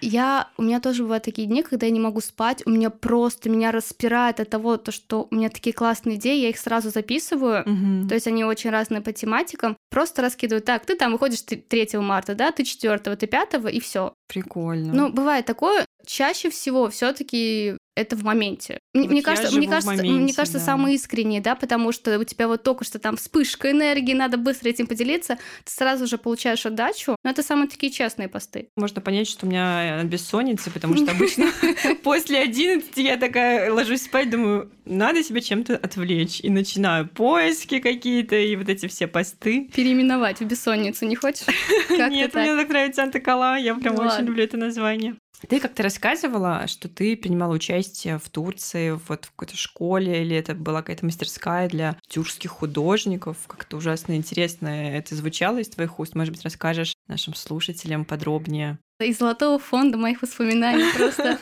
Я, у меня тоже бывают такие дни, когда я не могу спать, у меня просто меня распирает от того, то, что у меня такие классные идеи, я их сразу записываю. То есть они очень разные по тематикам. Просто раскидывают. Так, ты там выходишь т- 3 марта, да, ты 4, ты 5, и все. Прикольно. Ну, бывает такое. Чаще всего все-таки это в моменте. Мне, Вот мне кажется, мне кажется, мне моменте, кажется, да. самое искреннее, да, потому что у тебя вот только что там вспышка энергии, надо быстро этим поделиться, ты сразу же получаешь отдачу. Но это самые такие честные посты. Можно понять, что у меня бессонница, потому что обычно после 11 я такая ложусь спать, думаю, надо себя чем-то отвлечь. И начинаю поиски какие-то, и вот эти все посты. Переименовать в бессонницу не хочешь? Нет, мне так нравится Антокола, я прям очень люблю это название. Ты как-то рассказывала, что ты принимала участие в Турции, вот в какой-то школе, или это была какая-то мастерская для тюркских художников. Как-то ужасно интересно это звучало из твоих уст. Может быть, расскажешь нашим слушателям подробнее? Из золотого фонда моих воспоминаний просто.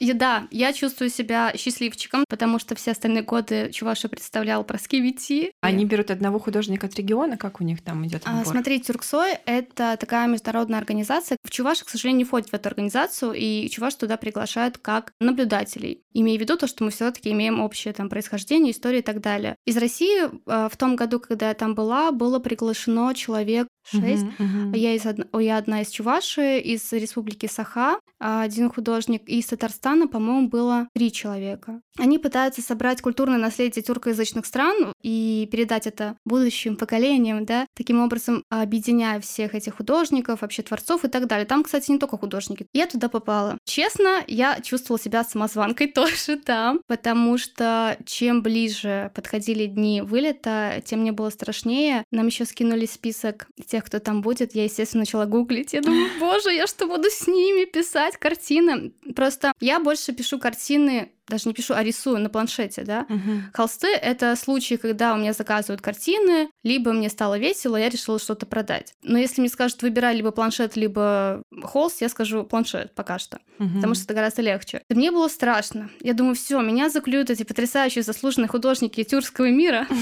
Да, я чувствую себя счастливчиком, потому что все остальные годы Чуваша представлял Проскевити. Они берут одного художника от региона, как у них там идет А? Смотри, Тюрксой — это такая международная организация. В Чуваш, к сожалению, не входит в эту организацию, и Чуваш туда приглашают как наблюдателей. Имея в виду то, что мы все таки имеем общее там происхождение, историю и так далее. Из России э, в том году, когда я там была, было приглашено человек шесть. Мгм, мгм. Я, из од- я одна из Чуваши, из республики Саха, один художник, из Татарстана, по-моему, было три человека. Они пытаются собрать культурное наследие тюркоязычных стран и передать это будущим поколениям, да, таким образом объединяя всех этих художников, вообще творцов и так далее. Там, кстати, не только художники. Я туда попала. Честно, я чувствовала себя самозванкой тоже там, потому что чем ближе подходили дни вылета, тем мне было страшнее. Нам еще скинули список тех, кто там будет. Я, естественно, начала гуглить. Я думаю, боже, я что буду с ними писать картины? Просто я больше пишу картины, даже не пишу, а рисую на планшете, да. Мгм. Холсты — это случаи, когда у меня заказывают картины, либо мне стало весело, я решила что-то продать. Но если мне скажут, выбирай либо планшет, либо холст, я скажу планшет пока что, Мгм. потому что это гораздо легче. И мне было страшно. Я думаю, все, меня заклюют эти потрясающие заслуженные художники тюркского мира.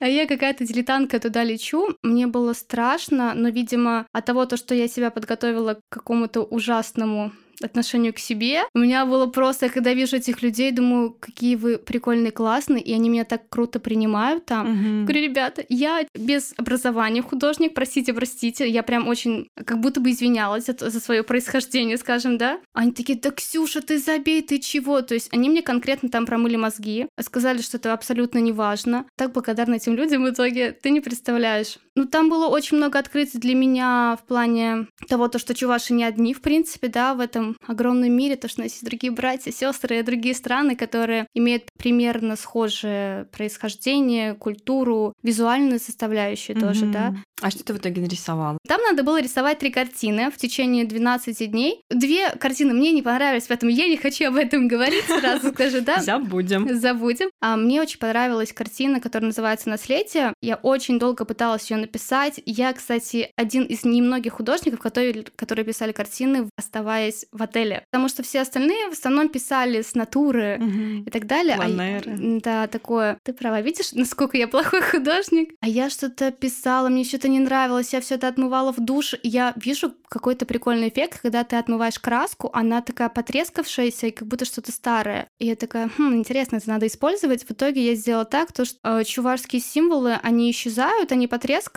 А я какая-то дилетантка туда лечу. Мне было страшно, но, видимо, от того, то, что я себя подготовила к какому-то ужасному отношению к себе. У меня было просто, я когда вижу этих людей, думаю, какие вы прикольные, классные, и они меня так круто принимают там. Мгм. Говорю, ребята, я без образования художник, простите, простите, я прям очень как будто бы извинялась за, за свое происхождение, скажем, да. Они такие, да, Ксюша, ты забей, ты чего? То есть они мне конкретно там промыли мозги, сказали, что это абсолютно не важно. Так благодарна этим людям в итоге, ты не представляешь. Ну, там было очень много открытий для меня в плане того, то, что чуваши не одни, в принципе, да, в этом огромном мире, то, что у нас есть другие братья, сестры и другие страны, которые имеют примерно схожее происхождение, культуру, визуальную составляющую тоже, Мгм. да. А что ты в итоге нарисовала? Там надо было рисовать три картины в течение 12 дней. Две картины мне не понравились, поэтому я не хочу об этом говорить, сразу скажу, да. Забудем. Забудем. А мне очень понравилась картина, которая называется «Наследие». Я очень долго пыталась ее написать. Я, кстати, один из немногих художников, которые, которые писали картины, оставаясь в отеле. Потому что все остальные в основном писали с натуры Мгм. и так далее. А Планеры. да, такое. Ты права, видишь, насколько я плохой художник? А я что-то писала, мне что-то не нравилось, я все это отмывала в душ. Я вижу какой-то прикольный эффект, когда ты отмываешь краску, она такая потрескавшаяся и как будто что-то старое. И я такая, хм, интересно, это надо использовать. В итоге я сделала так, то, что э, чувашские символы, они исчезают, они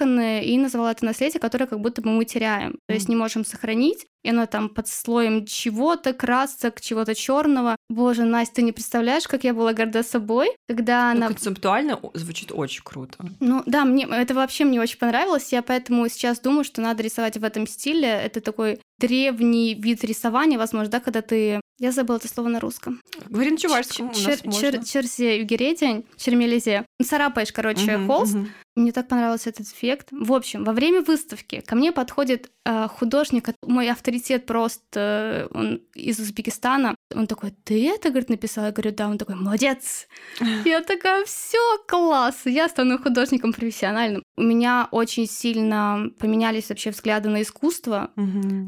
потресканные, и назвала это наследие, которое как будто бы мы теряем. То есть не можем сохранить, и оно там под слоем чего-то, красок, чего-то черного. Боже, Настя, ты не представляешь, как я была горда собой, когда Ну, она... концептуально звучит очень круто. Ну да, мне это вообще мне очень понравилось. Я поэтому сейчас думаю, что надо рисовать в этом стиле. Это такой древний вид рисования, возможно, да, когда ты... Я забыла это слово на русском. Говори на чувашском, Чер- чер- Черзе югередень, чермелезе. Царапаешь, короче, Мгм, холст, мгм. мне так понравился этот эффект. В общем, во время выставки ко мне подходит э, художник, мой авторитет просто, э, он из Узбекистана. Он такой, ты это, говорит, написала? Я говорю, да. Он такой, молодец. Я такая, все, класс, я стану художником профессиональным. У меня очень сильно поменялись вообще взгляды на искусство.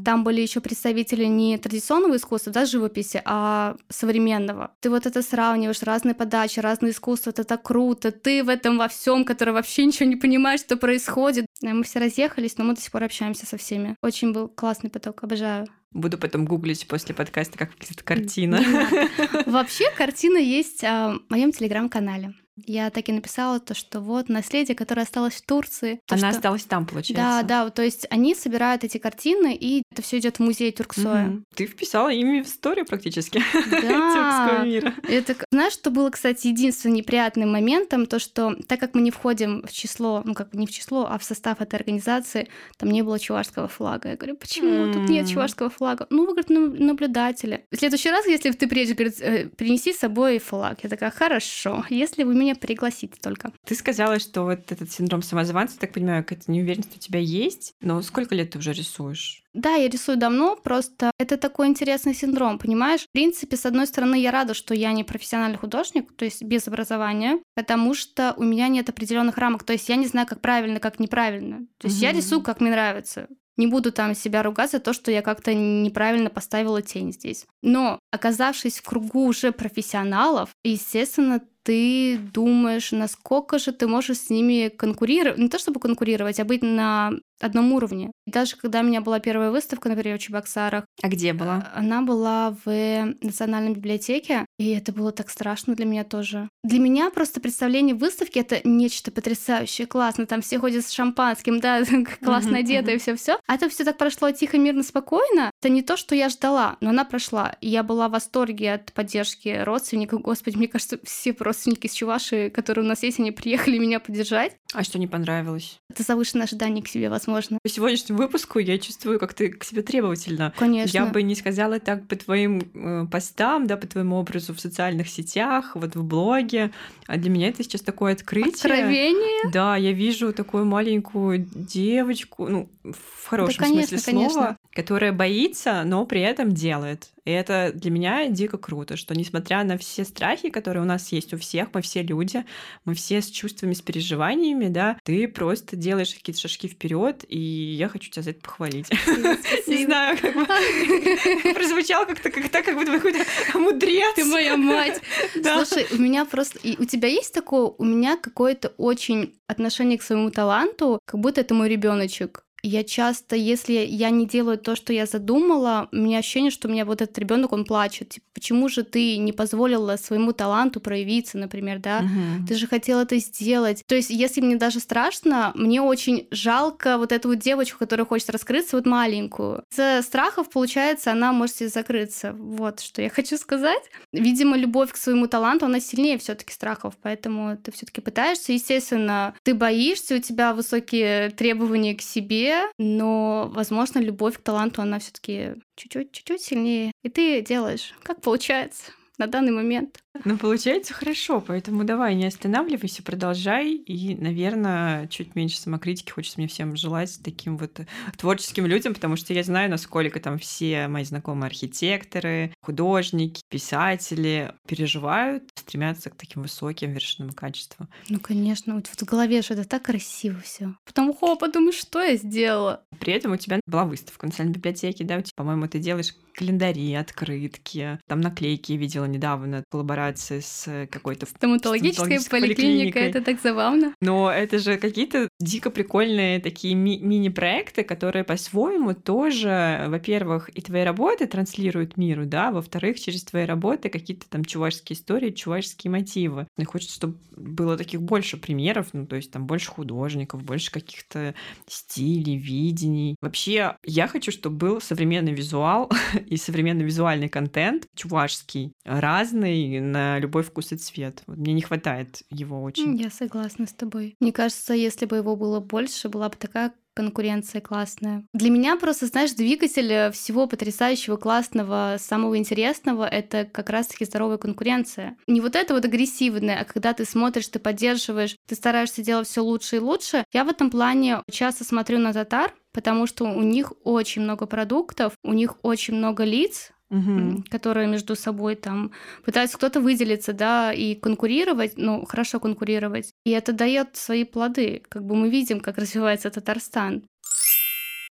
Там были еще представители не традиционного искусства, да, живописи, а современного. Ты вот это сравниваешь, разные подачи, разные искусства, это так круто. Ты в этом во всем, который вообще ничего не понимаешь, что происходит. Э, Мы все разъехались, но мы до сих пор общаемся со всеми. Очень был классный поток, обожаю. Буду потом гуглить после подкаста, как выглядит картина. Вообще картина есть а, в моем телеграм-канале. Я так и написала то, что вот наследие, которое осталось в Турции. то, Она что- осталась там, получается. Да, да, то есть они собирают эти картины, и это все идет в музей Тюрксоя. Мгм. Ты вписала ими в историю практически Да. тюркского мира. Это, знаешь, что было, кстати, единственным неприятным моментом, то, что так как мы не входим в число, ну как бы не в число, а в состав этой организации, там не было чувашского флага. Я говорю, почему тут нет чувашского флага? Ну, вы, говорит, наблюдатели. В следующий раз, если ты приедешь, говорит, э, принеси с собой флаг. Я такая, хорошо, если вы меня пригласите только. Ты сказала, что вот этот синдром самозванца, так понимаю, какая-то неуверенность у тебя есть. Но сколько лет ты уже рисуешь? Да, я рисую давно, просто это такой интересный синдром, понимаешь? В принципе, с одной стороны, я рада, что я не профессиональный художник, то есть без образования, потому что у меня нет определенных рамок, то есть я не знаю, как правильно, как неправильно. То есть я Мгм. рисую, как мне нравится. Не буду там себя ругать за то, что я как-то неправильно поставила тень здесь. Но оказавшись в кругу уже профессионалов, естественно, ты думаешь, насколько же ты можешь с ними конкурировать, не то чтобы конкурировать, а быть на одном уровне. И даже когда у меня была первая выставка, например, в Чебоксарах, А где была? она была в Национальной библиотеке, и это было так страшно для меня тоже. Для меня просто представление выставки это нечто потрясающее, классно, там все ходят с шампанским, да, классно одеты и все все. А это все так прошло тихо, мирно, спокойно. Это не то, что я ждала, но она прошла. И я была в восторге от поддержки родственников. Господи, мне кажется, все родственники из Чуваши, которые у нас есть, они приехали меня поддержать. А что не понравилось? Это завышенное ожидание к себе, возможно. По сегодняшнему выпуску я чувствую, как ты к себе требовательна. Конечно. Я бы не сказала так по твоим э, постам, да, по твоему образу в социальных сетях, вот в блоге. А для меня это сейчас такое открытие. Откровение. Да, я вижу такую маленькую девочку, ну, в хорошем конечно, смысле слова, конечно. Которая боится, но при этом делает. И это для меня дико круто, что несмотря на все страхи, которые у нас есть у всех, мы все люди, мы все с чувствами, с переживаниями, да, ты просто делаешь какие-то шажки вперед, и я хочу тебя за это похвалить. Не знаю, как бы прозвучал как-то как так, как будто какой-то мудрец. Ты моя мать. Слушай, у меня просто... у тебя есть такое? У меня какое-то очень отношение к своему таланту, как будто это мой ребеночек. Я часто, если я не делаю то, что я задумала, у меня ощущение, что у меня вот этот ребенок, он плачет. Типа, почему же ты не позволила своему таланту проявиться, например, да? Мгм. Ты же хотела это сделать. То есть, если мне даже страшно, мне очень жалко вот эту вот девочку, которая хочет раскрыться, вот маленькую. Из-за страхов, получается, она может себе закрыться. Вот что я хочу сказать. Видимо, любовь к своему таланту, она сильнее все таки страхов, поэтому ты все таки пытаешься. Естественно, ты боишься, у тебя высокие требования к себе, но, возможно, любовь к таланту, она все таки чуть-чуть, чуть-чуть сильнее. И ты делаешь, как получается на данный момент. Ну, получается хорошо, поэтому давай, не останавливайся, продолжай. И, наверное, чуть меньше самокритики хочется мне всем желать таким вот творческим людям, потому что я знаю, насколько там все мои знакомые архитекторы, художники, писатели переживают, стремятся к таким высоким вершинам качества. Ну, конечно, вот в голове же это так красиво все. Потом, хо, подумаешь, что я сделала? При этом у тебя была выставка в Национальной библиотеке, да, у тебя, по-моему, ты делаешь календари, открытки, там наклейки я видела недавно, коллаборации с какой-то стоматологической поликлиника, поликлиникой. это так забавно. Но это же какие-то дико прикольные такие ми- мини-проекты, которые по-своему тоже, во-первых, и твои работы транслируют миру, да, во-вторых, через твои работы какие-то там чувашские истории, чувашские мотивы. Мне хочется, чтобы было таких больше примеров, ну, то есть там больше художников, больше каких-то стилей, видений. Вообще, я хочу, чтобы был современный визуал и современный визуальный контент чувашский, разный на любой вкус и цвет. Вот мне не хватает его очень. Я согласна с тобой. Мне кажется, если бы его было больше, была бы такая конкуренция классная. Для меня просто, знаешь, двигатель э, всего потрясающего, классного, самого интересного — это как раз-таки здоровая конкуренция. Не вот это вот агрессивное, а когда ты смотришь, ты поддерживаешь, ты стараешься делать все лучше и лучше. Я в этом плане часто смотрю на татар, потому что у них очень много продуктов, у них очень много лиц, М, которые между собой там пытаются кто-то выделиться, да, и конкурировать, ну, хорошо конкурировать. И это дает свои плоды. Как бы мы видим, как развивается Татарстан.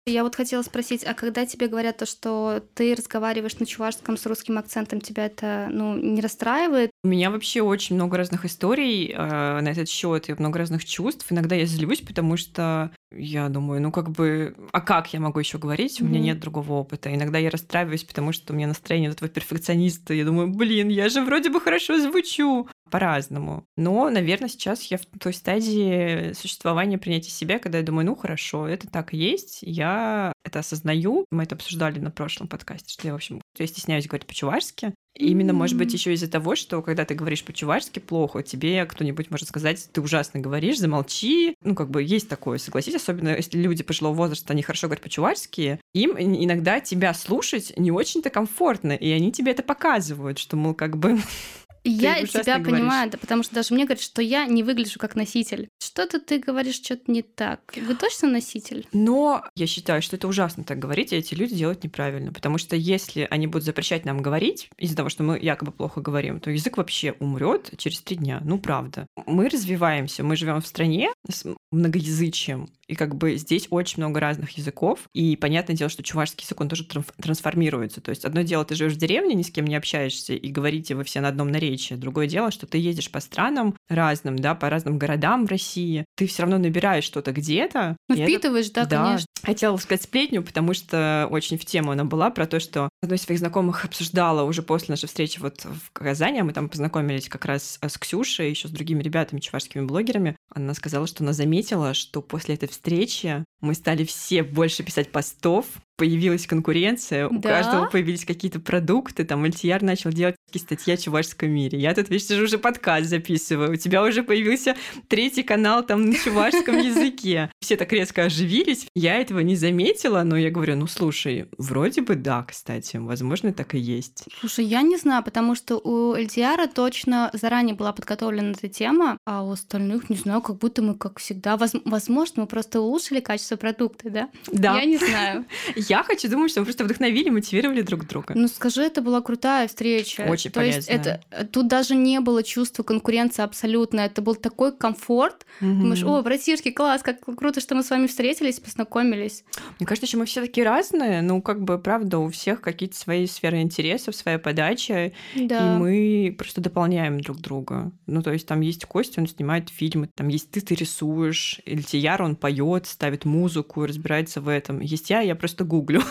Я вот хотела спросить, а когда тебе говорят то, что ты разговариваешь на чувашском с русским акцентом, тебя это, ну, не расстраивает? У меня вообще очень много разных историй э, на этот счет и много разных чувств. Иногда я злюсь, потому что я думаю, ну как бы, а как я могу еще говорить? У меня Мгм. нет другого опыта. Иногда я расстраиваюсь, потому что у меня настроение этого перфекциониста. Я думаю, блин, я же вроде бы хорошо звучу. По-разному. Но, наверное, сейчас я в той стадии существования принятия себя, когда я думаю, ну хорошо, это так и есть, я это осознаю. Мы это обсуждали на прошлом подкасте, что я, в общем, я стесняюсь говорить по-чувашски. Именно, может быть, еще из-за того, что когда ты говоришь по-чувашски плохо, тебе кто-нибудь может сказать, ты ужасно говоришь, замолчи. Ну, как бы есть такое, согласись, особенно если люди пожилого возраста, они хорошо говорят по-чувашски, им ин- иногда тебя слушать не очень-то комфортно, и они тебе это показывают, что, мол, как бы... Я тебя говоришь. понимаю, да, потому что даже мне говорят, что я не выгляжу как носитель. Что-то ты говоришь, что-то не так. Вы точно носитель? Но я считаю, что это ужасно так говорить, и эти люди делают неправильно, потому что если они будут запрещать нам говорить из-за того, что мы якобы плохо говорим, то язык вообще умрет через три дня. Ну, правда. Мы развиваемся, мы живем в стране с многоязычием. И как бы здесь очень много разных языков. И понятное дело, что чувашский язык, он тоже трансформируется. То есть одно дело, ты живешь в деревне, ни с кем не общаешься, и говорите вы все на одном наречии. Другое дело, что ты едешь по странам разным, да, по разным городам в России. Ты все равно набираешь что-то где-то. Ну, впитываешь, это, да, да, конечно. Хотела сказать сплетню, потому что очень в тему она была про то, что одной из своих знакомых обсуждала уже после нашей встречи вот в Казани, а мы там познакомились как раз с Ксюшей, еще с другими ребятами, чувашскими блогерами. Она сказала, что она заметила, что после этой встречи мы стали все больше писать постов, появилась конкуренция, у да? каждого появились какие-то продукты, там Альтияр начал делать статьи о чувашском мире. Я тут, видишь, уже подкаст записываю, у тебя уже появился третий канал там на чувашском языке. Все так резко оживились, я этого не заметила, но я говорю, ну слушай, вроде бы да, кстати, возможно, так и есть. Слушай, я не знаю, потому что у Альтияра точно заранее была подготовлена эта тема, а у остальных, не знаю, как будто мы, как всегда, возможно, мы просто улучшили качество продукта, да? Да. Я не знаю. Я хочу думать, что мы просто вдохновили, мотивировали друг друга. Ну скажи, это была крутая встреча. Очень То полезная. есть это тут даже не было чувства конкуренции абсолютно. Это был такой комфорт. Угу. Думаешь, о, братишки, класс, как круто, что мы с вами встретились, познакомились. Мне кажется, что мы все такие разные. Ну, как бы, правда, у всех какие-то свои сферы интересов, своя подача. Да. И мы просто дополняем друг друга. Ну, то есть там есть Костя, он снимает фильмы, там есть ты, ты рисуешь, Ильтияр, он поет, ставит музыку, разбирается в этом. Есть я, я просто гуглю гуглю.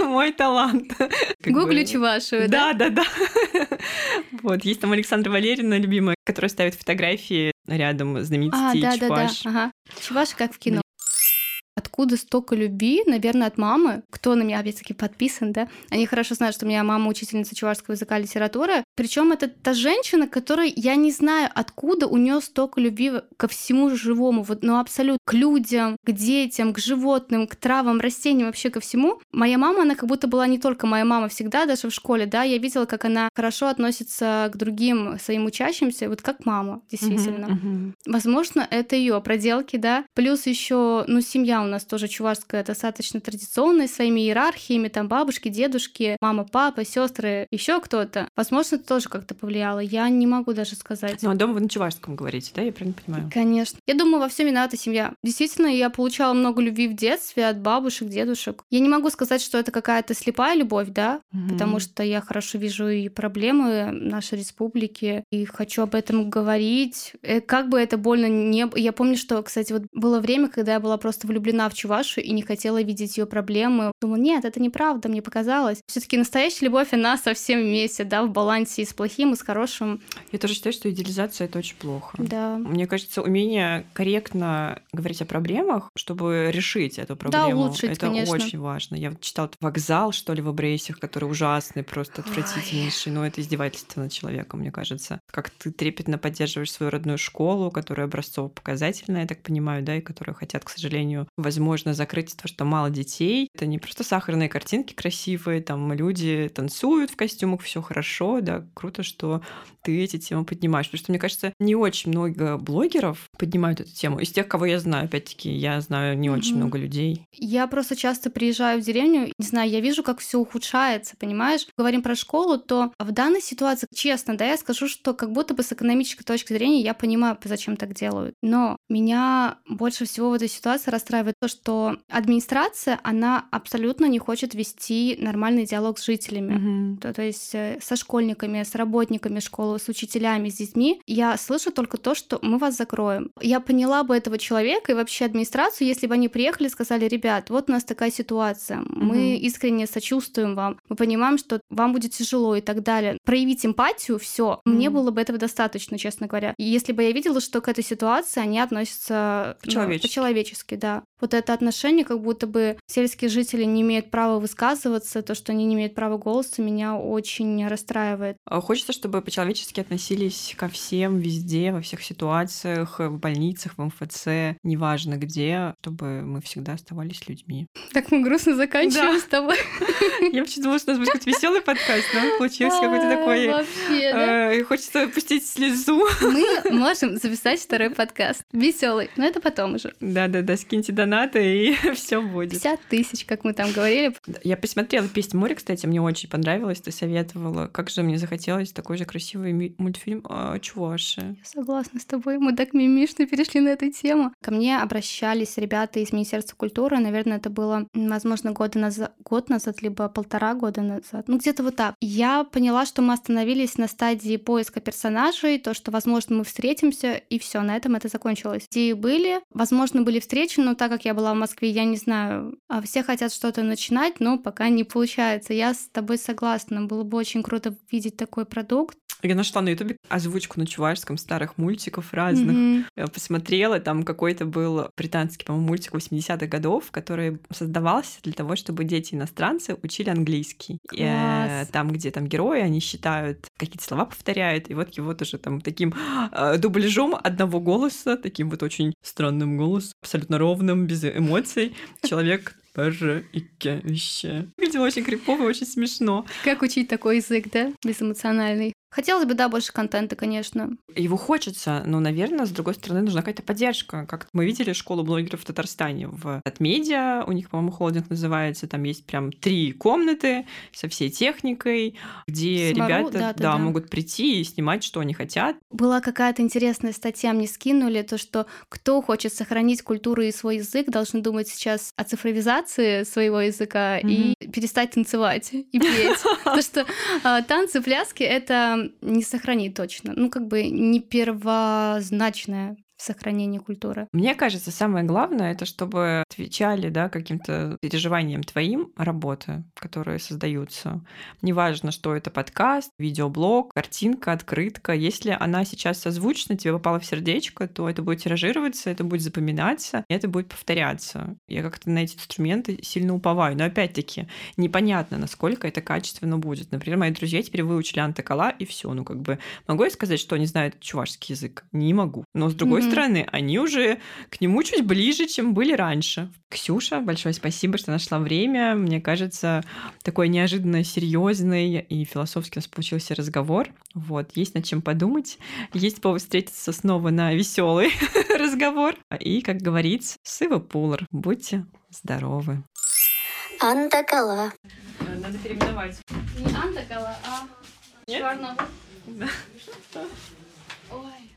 Мой талант. Гуглю Чувашу, да? Да, да, да. Вот, есть там Александра Валерьевна, любимая, которая ставит фотографии рядом знаменитостей а, да, Чуваш. Да, да, ага. Чуваш как в кино. Откуда столько любви? Наверное, от мамы. Кто на меня, опять-таки, подписан, да? Они хорошо знают, что у меня мама учительница чувашского языка и литературы. Причем это та женщина, которая, я не знаю, откуда у нее столько любви ко всему живому, вот, ну, абсолютно, к людям, к детям, к животным, к травам, растениям, вообще ко всему. Моя мама, она как будто была не только моя мама всегда, даже в школе, да, я видела, как она хорошо относится к другим своим учащимся, вот как мама, действительно. Uh-huh, uh-huh. Возможно, это ее проделки, да. Плюс еще, ну, семья у нас тоже чувашская, достаточно традиционная, своими иерархиями, там бабушки, дедушки, мама, папа, сестры, еще кто-то. Возможно, это тоже как-то повлияло. Я не могу даже сказать. Ну, а дома вы на чувашском говорите, да? Я правильно понимаю? Конечно. Я думаю, во всем виновата семья. Действительно, я получала много любви в детстве от бабушек, дедушек. Я не могу сказать, что это какая-то слепая любовь, да, mm-hmm. потому что я хорошо вижу и проблемы нашей республики, и хочу об этом говорить. Э, как бы это больно не... Я помню, что, кстати, вот было время, когда я была просто влюблена влюблена в Чувашу и не хотела видеть ее проблемы. Думала, нет, это неправда, мне показалось. Все-таки настоящая любовь, она совсем вместе, да, в балансе и с плохим, и с хорошим. Я тоже считаю, что идеализация это очень плохо. Да. Мне кажется, умение корректно говорить о проблемах, чтобы решить эту проблему, да, улучшить, это конечно. очень важно. Я читала вокзал, что ли, в Абрейсях, который ужасный, просто отвратительнейший. Но это издевательство над человеком, мне кажется. Как ты трепетно поддерживаешь свою родную школу, которая образцово-показательная, я так понимаю, да, и которая хотят, к сожалению, возможно закрыть то, что мало детей. Это не просто сахарные картинки красивые, там люди танцуют в костюмах, все хорошо, да, круто, что ты эти темы поднимаешь. Потому что, мне кажется, не очень много блогеров поднимают эту тему. Из тех, кого я знаю, опять-таки, я знаю не очень mm-hmm. много людей. Я просто часто приезжаю в деревню, не знаю, я вижу, как все ухудшается, понимаешь? Говорим про школу, то в данной ситуации, честно, да, я скажу, что как будто бы с экономической точки зрения я понимаю, зачем так делают. Но меня больше всего в этой ситуации расстраивает то, что администрация, она абсолютно не хочет вести нормальный диалог с жителями. Mm-hmm. То, то есть э, со школьниками, с работниками школы, с учителями, с детьми. Я слышу только то, что мы вас закроем. Я поняла бы этого человека и вообще администрацию, если бы они приехали и сказали, ребят, вот у нас такая ситуация, mm-hmm. мы искренне сочувствуем вам, мы понимаем, что вам будет тяжело и так далее. Проявить эмпатию, все, mm-hmm. мне было бы этого достаточно, честно говоря. И если бы я видела, что к этой ситуации они относятся по-человечески, ну, по-человечески да вот это отношение, как будто бы сельские жители не имеют права высказываться, то, что они не имеют права голоса, меня очень расстраивает. А хочется, чтобы по-человечески относились ко всем, везде, во всех ситуациях, в больницах, в МФЦ, неважно где, чтобы мы всегда оставались людьми. Так мы грустно заканчиваем да. с тобой. Я вообще думала, что у нас будет веселый подкаст, но получился какой-то такой... Вообще, да? Э, хочется пустить слезу. Мы можем записать второй подкаст. Веселый, но это потом уже. Да-да-да, скиньте донат донаты, и все будет. 50 тысяч, как мы там говорили. Я посмотрела «Песнь моря», кстати, мне очень понравилось, ты советовала. Как же мне захотелось такой же красивый мультфильм о Чуваши. Я согласна с тобой, мы так мимишно перешли на эту тему. Ко мне обращались ребята из Министерства культуры, наверное, это было, возможно, года назад, год назад, либо полтора года назад, ну где-то вот так. Я поняла, что мы остановились на стадии поиска персонажей, то, что, возможно, мы встретимся, и все, на этом это закончилось. Идеи были, возможно, были встречи, но так как я была в Москве, я не знаю, а все хотят что-то начинать, но пока не получается. Я с тобой согласна, было бы очень круто видеть такой продукт. Я нашла на Ютубе озвучку на чувашском старых мультиков разных. Mm-hmm. Я посмотрела, там какой-то был британский, по-моему, мультик 80-х годов, который создавался для того, чтобы дети-иностранцы учили английский. И, э, там, где там герои, они считают, какие-то слова повторяют, и вот его тоже там таким э, дубляжом одного голоса, таким вот очень странным голосом, абсолютно ровным, без эмоций, человек тоже и вещи. Видела очень крипово, очень смешно. Как учить такой язык, да? Безэмоциональный. Хотелось бы, да, больше контента, конечно. Его хочется, но, наверное, с другой стороны, нужна какая-то поддержка. Как мы видели школу блогеров в Татарстане в Медиа, у них, по-моему, холдинг называется, там есть прям три комнаты со всей техникой, где Смору, ребята да, да, да, да. могут прийти и снимать, что они хотят. Была какая-то интересная статья, мне скинули, то, что кто хочет сохранить культуру и свой язык, должен думать сейчас о цифровизации своего языка и перестать танцевать и петь. То, что а, танцы, пляски — это не сохранит точно. Ну, как бы не первозначное сохранении культуры. Мне кажется, самое главное это чтобы отвечали да, каким-то переживаниям твоим работы, которые создаются. Неважно, что это подкаст, видеоблог, картинка, открытка. Если она сейчас созвучна, тебе попала в сердечко, то это будет тиражироваться, это будет запоминаться, и это будет повторяться. Я как-то на эти инструменты сильно уповаю. Но опять-таки, непонятно, насколько это качественно будет. Например, мои друзья теперь выучили антокола, и все. Ну, как бы могу я сказать, что они знают чувашский язык? Не могу. Но с другой mm-hmm стороны, они уже к нему чуть ближе, чем были раньше. Ксюша, большое спасибо, что нашла время. Мне кажется, такой неожиданно серьезный и философский у нас получился разговор. Вот, есть над чем подумать. Есть повод встретиться снова на веселый разговор. И, как говорится, сыва пулар. Будьте здоровы. Антакала. Надо переименовать. Не антакала, а черного. Да. Ой.